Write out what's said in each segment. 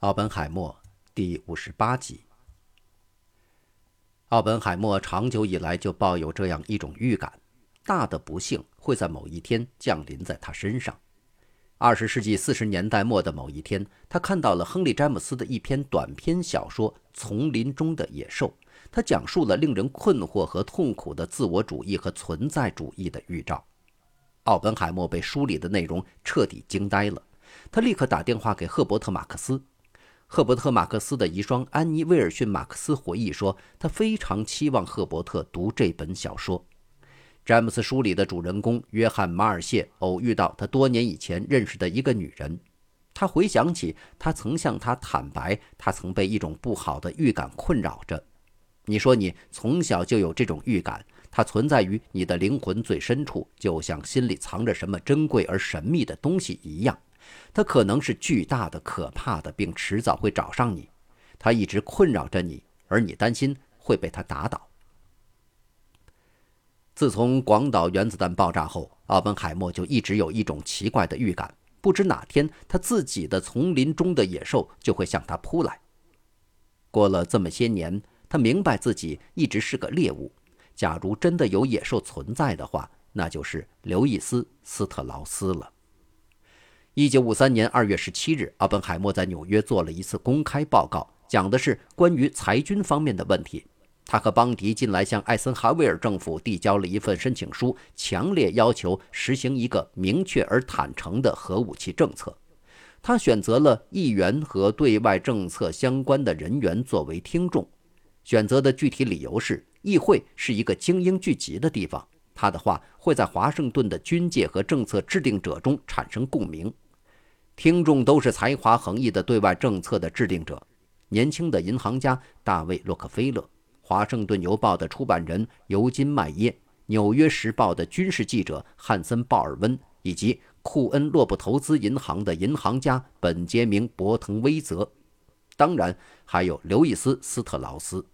奥本海默第五十八集。奥本海默长久以来就抱有这样一种预感：大的不幸会在某一天降临在他身上。二十世纪四十年代末的某一天，他看到了亨利·詹姆斯的一篇短篇小说《丛林中的野兽》，他讲述了令人困惑和痛苦的自我主义和存在主义的预兆。奥本海默被书里的内容彻底惊呆了，他立刻打电话给赫伯特·马克思。赫伯特·马克思的遗孀安妮·威尔逊·马克思回忆说：“他非常期望赫伯特读这本小说。”詹姆斯书里的主人公约翰·马尔谢偶遇到他多年以前认识的一个女人，他回想起他曾向她坦白，他曾被一种不好的预感困扰着。你说你从小就有这种预感，它存在于你的灵魂最深处，就像心里藏着什么珍贵而神秘的东西一样。它可能是巨大的、可怕的，并迟早会找上你。它一直困扰着你，而你担心会被它打倒。自从广岛原子弹爆炸后，奥本海默就一直有一种奇怪的预感：不知哪天他自己的丛林中的野兽就会向他扑来。过了这么些年，他明白自己一直是个猎物。假如真的有野兽存在的话，那就是刘易斯·斯特劳斯了。一九五三年二月十七日，奥本海默在纽约做了一次公开报告，讲的是关于裁军方面的问题。他和邦迪近来向艾森豪威尔政府递交了一份申请书，强烈要求实行一个明确而坦诚的核武器政策。他选择了议员和对外政策相关的人员作为听众，选择的具体理由是议会是一个精英聚集的地方，他的话会在华盛顿的军界和政策制定者中产生共鸣。听众都是才华横溢的对外政策的制定者，年轻的银行家大卫·洛克菲勒，《华盛顿邮报》的出版人尤金·麦耶，《纽约时报》的军事记者汉森·鲍尔温，以及库恩洛布投资银行的银行家本杰明·伯腾威泽，当然还有刘易斯·斯特劳斯。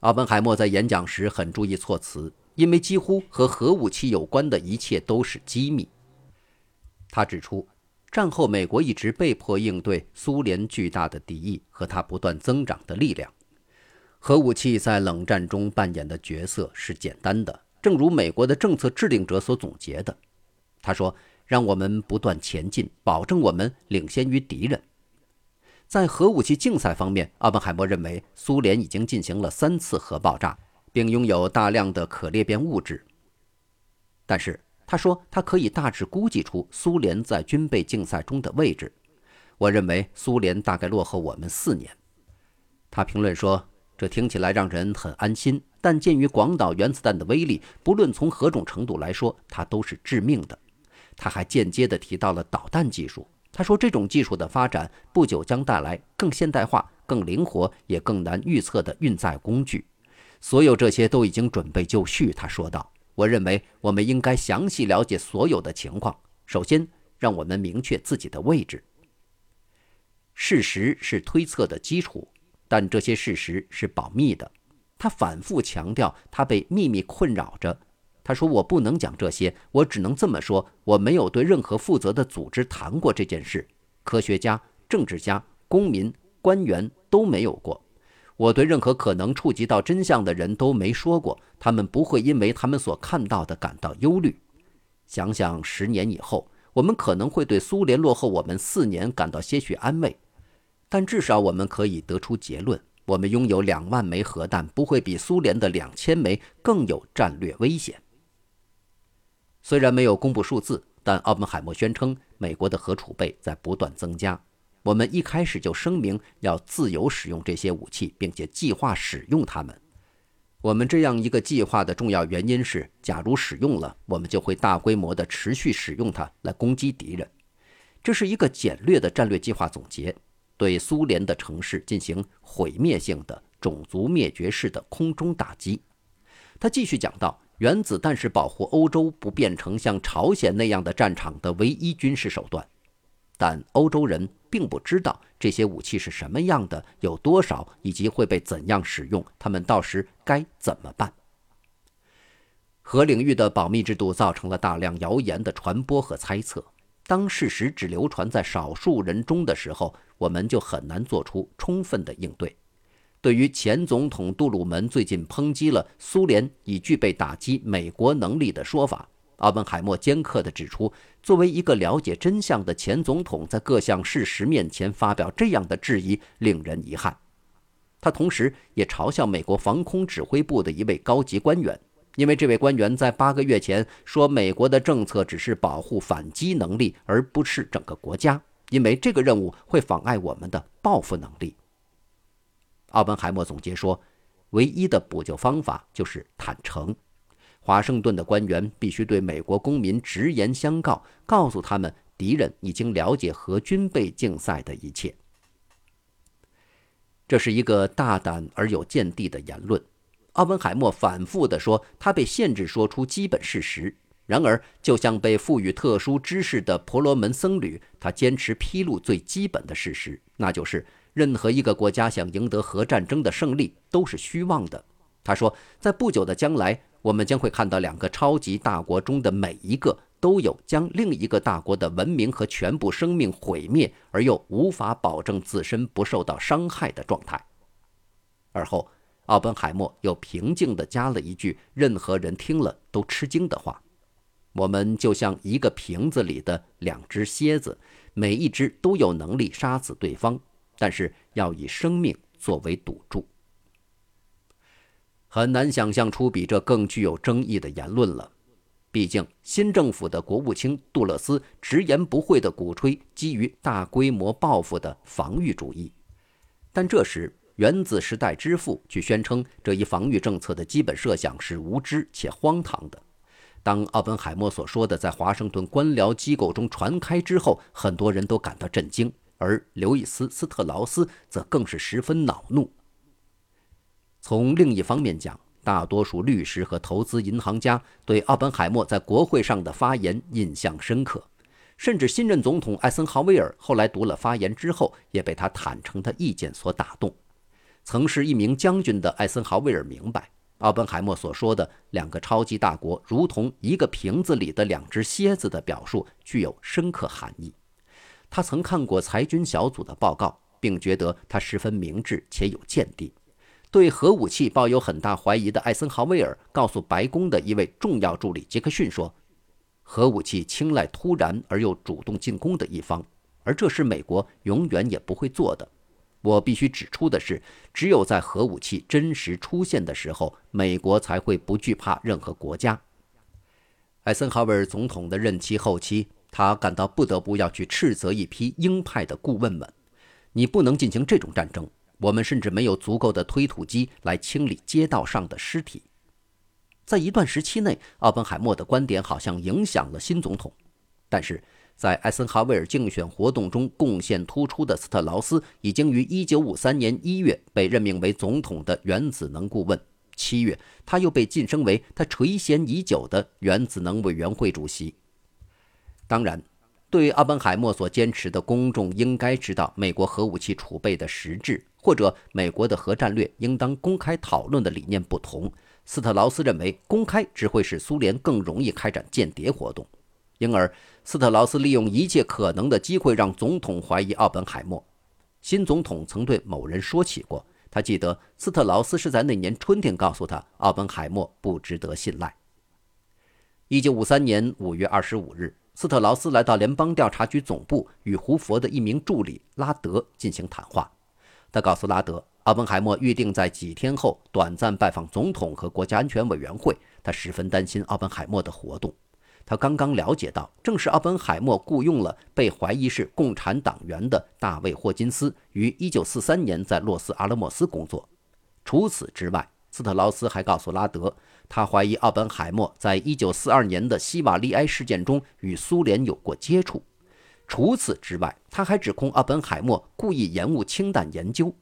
奥本海默在演讲时很注意措辞，因为几乎和核武器有关的一切都是机密。他指出，战后美国一直被迫应对苏联巨大的敌意和它不断增长的力量。核武器在冷战中扮演的角色是简单的，正如美国的政策制定者所总结的。他说：“让我们不断前进，保证我们领先于敌人。”在核武器竞赛方面，奥本海默认为苏联已经进行了三次核爆炸，并拥有大量的可裂变物质。但是，他说：“他可以大致估计出苏联在军备竞赛中的位置。我认为苏联大概落后我们四年。”他评论说：“这听起来让人很安心，但鉴于广岛原子弹的威力，不论从何种程度来说，它都是致命的。”他还间接地提到了导弹技术。他说：“这种技术的发展不久将带来更现代化、更灵活也更难预测的运载工具。所有这些都已经准备就绪。”他说道。我认为我们应该详细了解所有的情况。首先，让我们明确自己的位置。事实是推测的基础，但这些事实是保密的。他反复强调，他被秘密困扰着。他说：“我不能讲这些，我只能这么说：我没有对任何负责的组织谈过这件事。科学家、政治家、公民、官员都没有过。”我对任何可能触及到真相的人都没说过，他们不会因为他们所看到的感到忧虑。想想十年以后，我们可能会对苏联落后我们四年感到些许安慰，但至少我们可以得出结论：我们拥有两万枚核弹，不会比苏联的两千枚更有战略危险。虽然没有公布数字，但奥本海默宣称，美国的核储备在不断增加。我们一开始就声明要自由使用这些武器，并且计划使用它们。我们这样一个计划的重要原因是，假如使用了，我们就会大规模的持续使用它来攻击敌人。这是一个简略的战略计划总结，对苏联的城市进行毁灭性的、种族灭绝式的空中打击。他继续讲到，原子弹是保护欧洲不变成像朝鲜那样的战场的唯一军事手段。但欧洲人并不知道这些武器是什么样的，有多少，以及会被怎样使用。他们到时该怎么办？核领域的保密制度造成了大量谣言的传播和猜测。当事实只流传在少数人中的时候，我们就很难做出充分的应对。对于前总统杜鲁门最近抨击了苏联已具备打击美国能力的说法，奥本海默尖刻地指出，作为一个了解真相的前总统，在各项事实面前发表这样的质疑，令人遗憾。他同时也嘲笑美国防空指挥部的一位高级官员，因为这位官员在八个月前说美国的政策只是保护反击能力，而不是整个国家，因为这个任务会妨碍我们的报复能力。奥本海默总结说：“唯一的补救方法就是坦诚。华盛顿的官员必须对美国公民直言相告，告诉他们敌人已经了解核军备竞赛的一切。”这是一个大胆而有见地的言论。奥本海默反复地说，他被限制说出基本事实。然而，就像被赋予特殊知识的婆罗门僧侣，他坚持披露最基本的事实，那就是。任何一个国家想赢得核战争的胜利都是虚妄的。他说，在不久的将来，我们将会看到两个超级大国中的每一个都有将另一个大国的文明和全部生命毁灭，而又无法保证自身不受到伤害的状态。而后，奥本海默又平静地加了一句任何人听了都吃惊的话：“我们就像一个瓶子里的两只蝎子，每一只都有能力杀死对方。”但是要以生命作为赌注，很难想象出比这更具有争议的言论了。毕竟，新政府的国务卿杜勒斯直言不讳地鼓吹基于大规模报复的防御主义，但这时原子时代之父却宣称这一防御政策的基本设想是无知且荒唐的。当奥本海默所说的在华盛顿官僚机构中传开之后，很多人都感到震惊。而刘易斯·斯特劳斯则更是十分恼怒。从另一方面讲，大多数律师和投资银行家对奥本海默在国会上的发言印象深刻，甚至新任总统艾森豪威尔后来读了发言之后，也被他坦诚的意见所打动。曾是一名将军的艾森豪威尔明白，奥本海默所说的“两个超级大国如同一个瓶子里的两只蝎子”的表述具有深刻含义。他曾看过裁军小组的报告，并觉得他十分明智且有见地。对核武器抱有很大怀疑的艾森豪威尔告诉白宫的一位重要助理杰克逊说：“核武器青睐突然而又主动进攻的一方，而这是美国永远也不会做的。我必须指出的是，只有在核武器真实出现的时候，美国才会不惧怕任何国家。”艾森豪威尔总统的任期后期。他感到不得不要去斥责一批鹰派的顾问们：“你不能进行这种战争，我们甚至没有足够的推土机来清理街道上的尸体。”在一段时期内，奥本海默的观点好像影响了新总统，但是在艾森豪威尔竞选活动中贡献突出的斯特劳斯，已经于1953年1月被任命为总统的原子能顾问，7月他又被晋升为他垂涎已久的原子能委员会主席。当然，对于奥本海默所坚持的公众应该知道美国核武器储备的实质，或者美国的核战略应当公开讨论的理念不同，斯特劳斯认为公开只会使苏联更容易开展间谍活动，因而斯特劳斯利用一切可能的机会让总统怀疑奥本海默。新总统曾对某人说起过，他记得斯特劳斯是在那年春天告诉他奥本海默不值得信赖。一九五三年五月二十五日。斯特劳斯来到联邦调查局总部，与胡佛的一名助理拉德进行谈话。他告诉拉德，奥本海默预定在几天后短暂拜访总统和国家安全委员会。他十分担心奥本海默的活动。他刚刚了解到，正是奥本海默雇佣了被怀疑是共产党员的大卫·霍金斯，于1943年在洛斯阿拉莫斯工作。除此之外，斯特劳斯还告诉拉德。他怀疑奥本海默在1942年的西瓦利埃事件中与苏联有过接触。除此之外，他还指控奥本海默故意延误氢弹研究。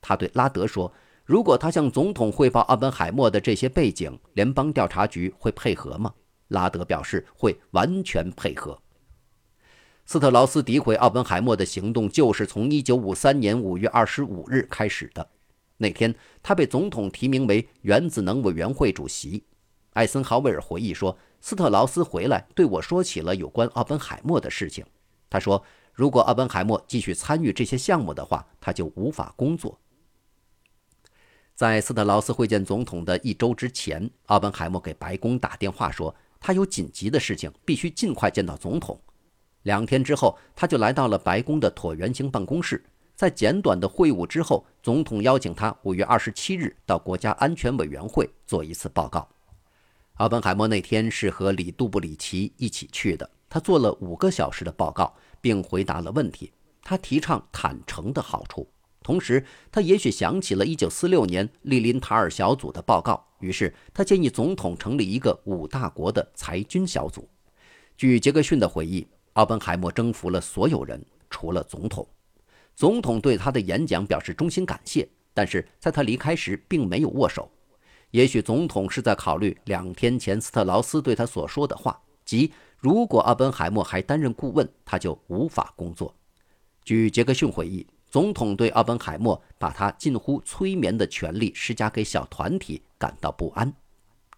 他对拉德说：“如果他向总统汇报奥本海默的这些背景，联邦调查局会配合吗？”拉德表示会完全配合。斯特劳斯诋毁奥本海默的行动就是从1953年5月25日开始的。那天，他被总统提名为原子能委员会主席。艾森豪威尔回忆说，斯特劳斯回来对我说起了有关奥本海默的事情。他说，如果奥本海默继续参与这些项目的话，他就无法工作。在斯特劳斯会见总统的一周之前，奥本海默给白宫打电话说，他有紧急的事情，必须尽快见到总统。两天之后，他就来到了白宫的椭圆形办公室。在简短的会晤之后，总统邀请他五月二十七日到国家安全委员会做一次报告。奥本海默那天是和里杜布里奇一起去的。他做了五个小时的报告，并回答了问题。他提倡坦诚的好处，同时他也许想起了一九四六年利林塔尔小组的报告，于是他建议总统成立一个五大国的裁军小组。据杰克逊的回忆，奥本海默征服了所有人，除了总统。总统对他的演讲表示衷心感谢，但是在他离开时并没有握手。也许总统是在考虑两天前斯特劳斯对他所说的话，即如果奥本海默还担任顾问，他就无法工作。据杰克逊回忆，总统对奥本海默把他近乎催眠的权力施加给小团体感到不安。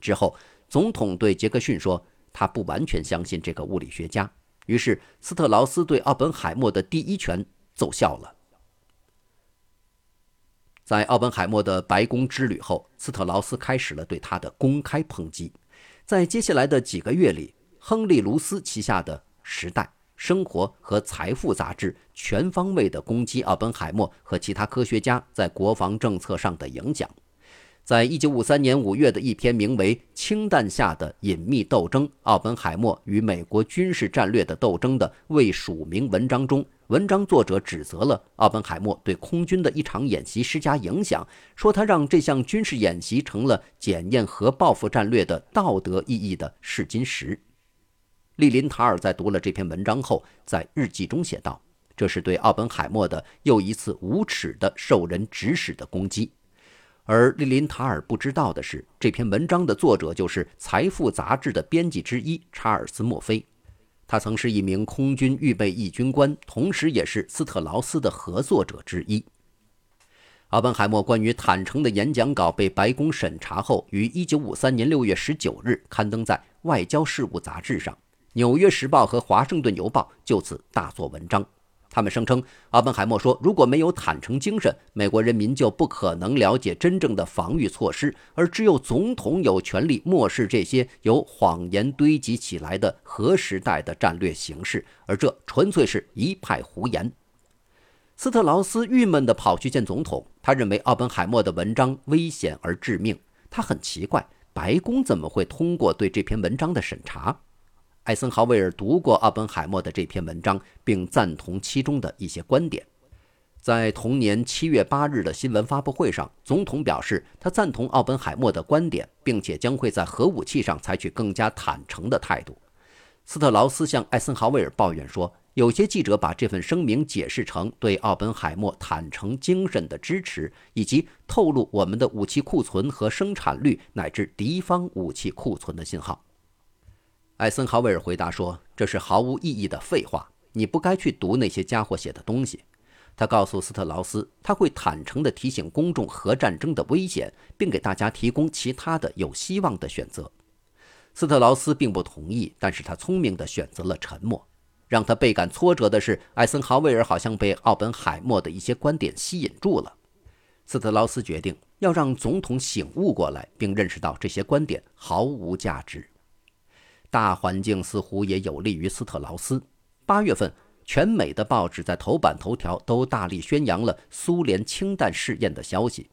之后，总统对杰克逊说，他不完全相信这个物理学家。于是，斯特劳斯对奥本海默的第一拳奏效了。在奥本海默的白宫之旅后，斯特劳斯开始了对他的公开抨击。在接下来的几个月里，亨利·卢斯旗下的《时代》《生活》和《财富》杂志全方位地攻击奥本海默和其他科学家在国防政策上的影响。在一九五三年五月的一篇名为《氢弹下的隐秘斗争：奥本海默与美国军事战略的斗争》的未署名文章中，文章作者指责了奥本海默对空军的一场演习施加影响，说他让这项军事演习成了检验核报复战略的道德意义的试金石。利林塔尔在读了这篇文章后，在日记中写道：“这是对奥本海默的又一次无耻的受人指使的攻击。”而利林塔尔不知道的是，这篇文章的作者就是《财富》杂志的编辑之一查尔斯·墨菲。他曾是一名空军预备役军官，同时也是斯特劳斯的合作者之一。奥本海默关于坦诚的演讲稿被白宫审查后，于1953年6月19日刊登在《外交事务》杂志上，《纽约时报》和《华盛顿邮报》就此大做文章。他们声称，奥本海默说：“如果没有坦诚精神，美国人民就不可能了解真正的防御措施，而只有总统有权利漠视这些由谎言堆积起来的核时代的战略形势，而这纯粹是一派胡言。”斯特劳斯郁闷地跑去见总统，他认为奥本海默的文章危险而致命。他很奇怪，白宫怎么会通过对这篇文章的审查？艾森豪威尔读过奥本海默的这篇文章，并赞同其中的一些观点。在同年七月八日的新闻发布会上，总统表示他赞同奥本海默的观点，并且将会在核武器上采取更加坦诚的态度。斯特劳斯向艾森豪威尔抱怨说，有些记者把这份声明解释成对奥本海默坦诚精神的支持，以及透露我们的武器库存和生产率乃至敌方武器库存的信号。艾森豪威尔回答说：“这是毫无意义的废话，你不该去读那些家伙写的东西。”他告诉斯特劳斯，他会坦诚地提醒公众核战争的危险，并给大家提供其他的有希望的选择。斯特劳斯并不同意，但是他聪明地选择了沉默。让他倍感挫折的是，艾森豪威尔好像被奥本海默的一些观点吸引住了。斯特劳斯决定要让总统醒悟过来，并认识到这些观点毫无价值。大环境似乎也有利于斯特劳斯。八月份，全美的报纸在头版头条都大力宣扬了苏联氢弹试验的消息。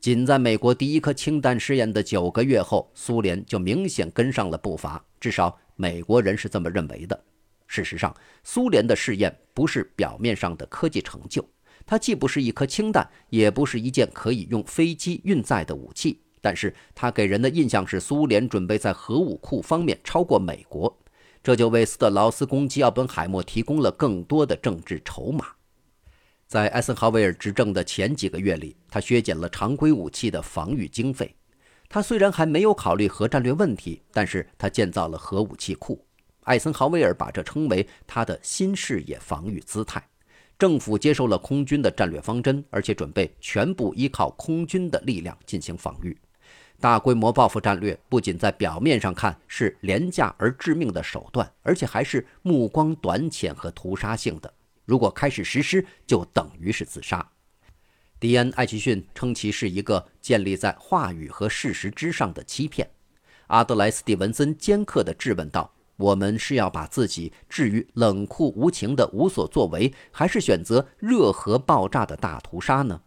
仅在美国第一颗氢弹试验的九个月后，苏联就明显跟上了步伐，至少美国人是这么认为的。事实上，苏联的试验不是表面上的科技成就，它既不是一颗氢弹，也不是一件可以用飞机运载的武器。但是他给人的印象是，苏联准备在核武库方面超过美国，这就为斯特劳斯攻击奥本海默提供了更多的政治筹码。在艾森豪威尔执政的前几个月里，他削减了常规武器的防御经费。他虽然还没有考虑核战略问题，但是他建造了核武器库。艾森豪威尔把这称为他的新视野防御姿态。政府接受了空军的战略方针，而且准备全部依靠空军的力量进行防御。大规模报复战略不仅在表面上看是廉价而致命的手段，而且还是目光短浅和屠杀性的。如果开始实施，就等于是自杀。迪恩·艾奇逊称其是一个建立在话语和事实之上的欺骗。阿德莱·斯蒂文森尖刻地质问道：“我们是要把自己置于冷酷无情的无所作为，还是选择热核爆炸的大屠杀呢？”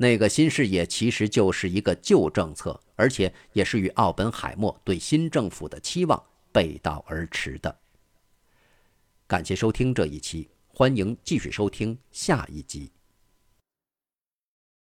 那个新视野其实就是一个旧政策，而且也是与奥本海默对新政府的期望背道而驰的。感谢收听这一期，欢迎继续收听下一集。